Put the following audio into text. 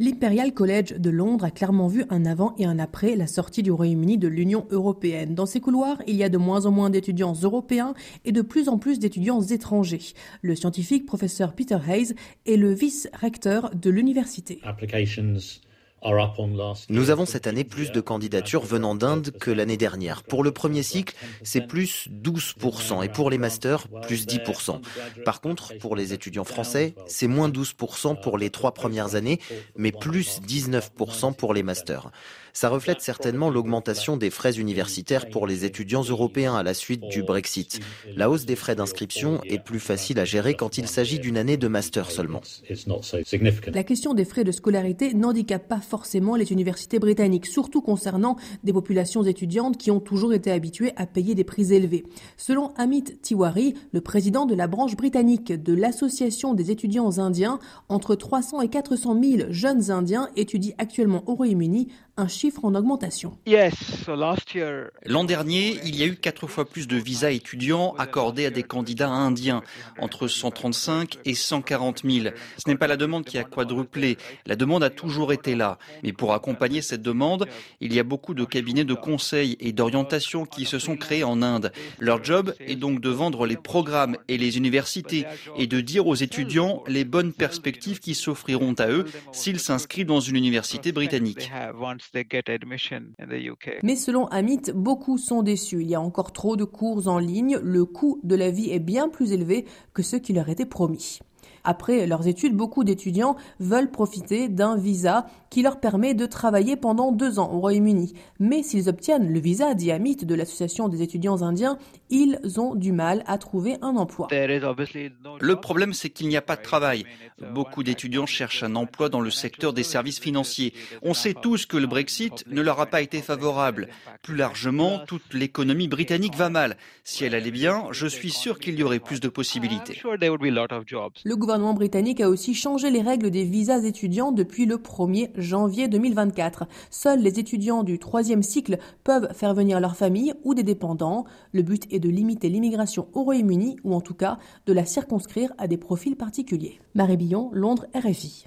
L'Imperial College de Londres a clairement vu un avant et un après la sortie du Royaume-Uni de l'Union européenne. Dans ses couloirs, il y a de moins en moins d'étudiants européens et de plus en plus d'étudiants étrangers. Le scientifique professeur Peter Hayes est le vice-recteur de l'université. Nous avons cette année plus de candidatures venant d'Inde que l'année dernière. Pour le premier cycle, c'est plus 12% et pour les masters, plus 10%. Par contre, pour les étudiants français, c'est moins 12% pour les trois premières années, mais plus 19% pour les masters. Ça reflète certainement l'augmentation des frais universitaires pour les étudiants européens à la suite du Brexit. La hausse des frais d'inscription est plus facile à gérer quand il s'agit d'une année de master seulement. La question des frais de scolarité n'handicape pas forcément les universités britanniques, surtout concernant des populations étudiantes qui ont toujours été habituées à payer des prix élevés. Selon Amit Tiwari, le président de la branche britannique de l'Association des étudiants indiens, entre 300 et 400 000 jeunes indiens étudient actuellement au Royaume-Uni, un chiffre en augmentation. L'an dernier, il y a eu quatre fois plus de visas étudiants accordés à des candidats indiens, entre 135 et 140 000. Ce n'est pas la demande qui a quadruplé, la demande a toujours été là. Mais pour accompagner cette demande, il y a beaucoup de cabinets de conseil et d'orientation qui se sont créés en Inde. Leur job est donc de vendre les programmes et les universités et de dire aux étudiants les bonnes perspectives qui s'offriront à eux s'ils s'inscrivent dans une université britannique. Mais selon Amit, beaucoup sont déçus. Il y a encore trop de cours en ligne. Le coût de la vie est bien plus élevé que ce qui leur était promis. Après leurs études, beaucoup d'étudiants veulent profiter d'un visa qui leur permet de travailler pendant deux ans au Royaume-Uni. Mais s'ils obtiennent le visa Diamit de l'Association des étudiants indiens, ils ont du mal à trouver un emploi. Le problème, c'est qu'il n'y a pas de travail. Beaucoup d'étudiants cherchent un emploi dans le secteur des services financiers. On sait tous que le Brexit ne leur a pas été favorable. Plus largement, toute l'économie britannique va mal. Si elle allait bien, je suis sûr qu'il y aurait plus de possibilités. Le gouvernement britannique a aussi changé les règles des visas étudiants depuis le 1er janvier 2024. Seuls les étudiants du troisième cycle peuvent faire venir leur famille ou des dépendants. Le but est de limiter l'immigration au Royaume-Uni ou en tout cas de la circonscrire à des profils particuliers. Marie Billon, Londres, RFI.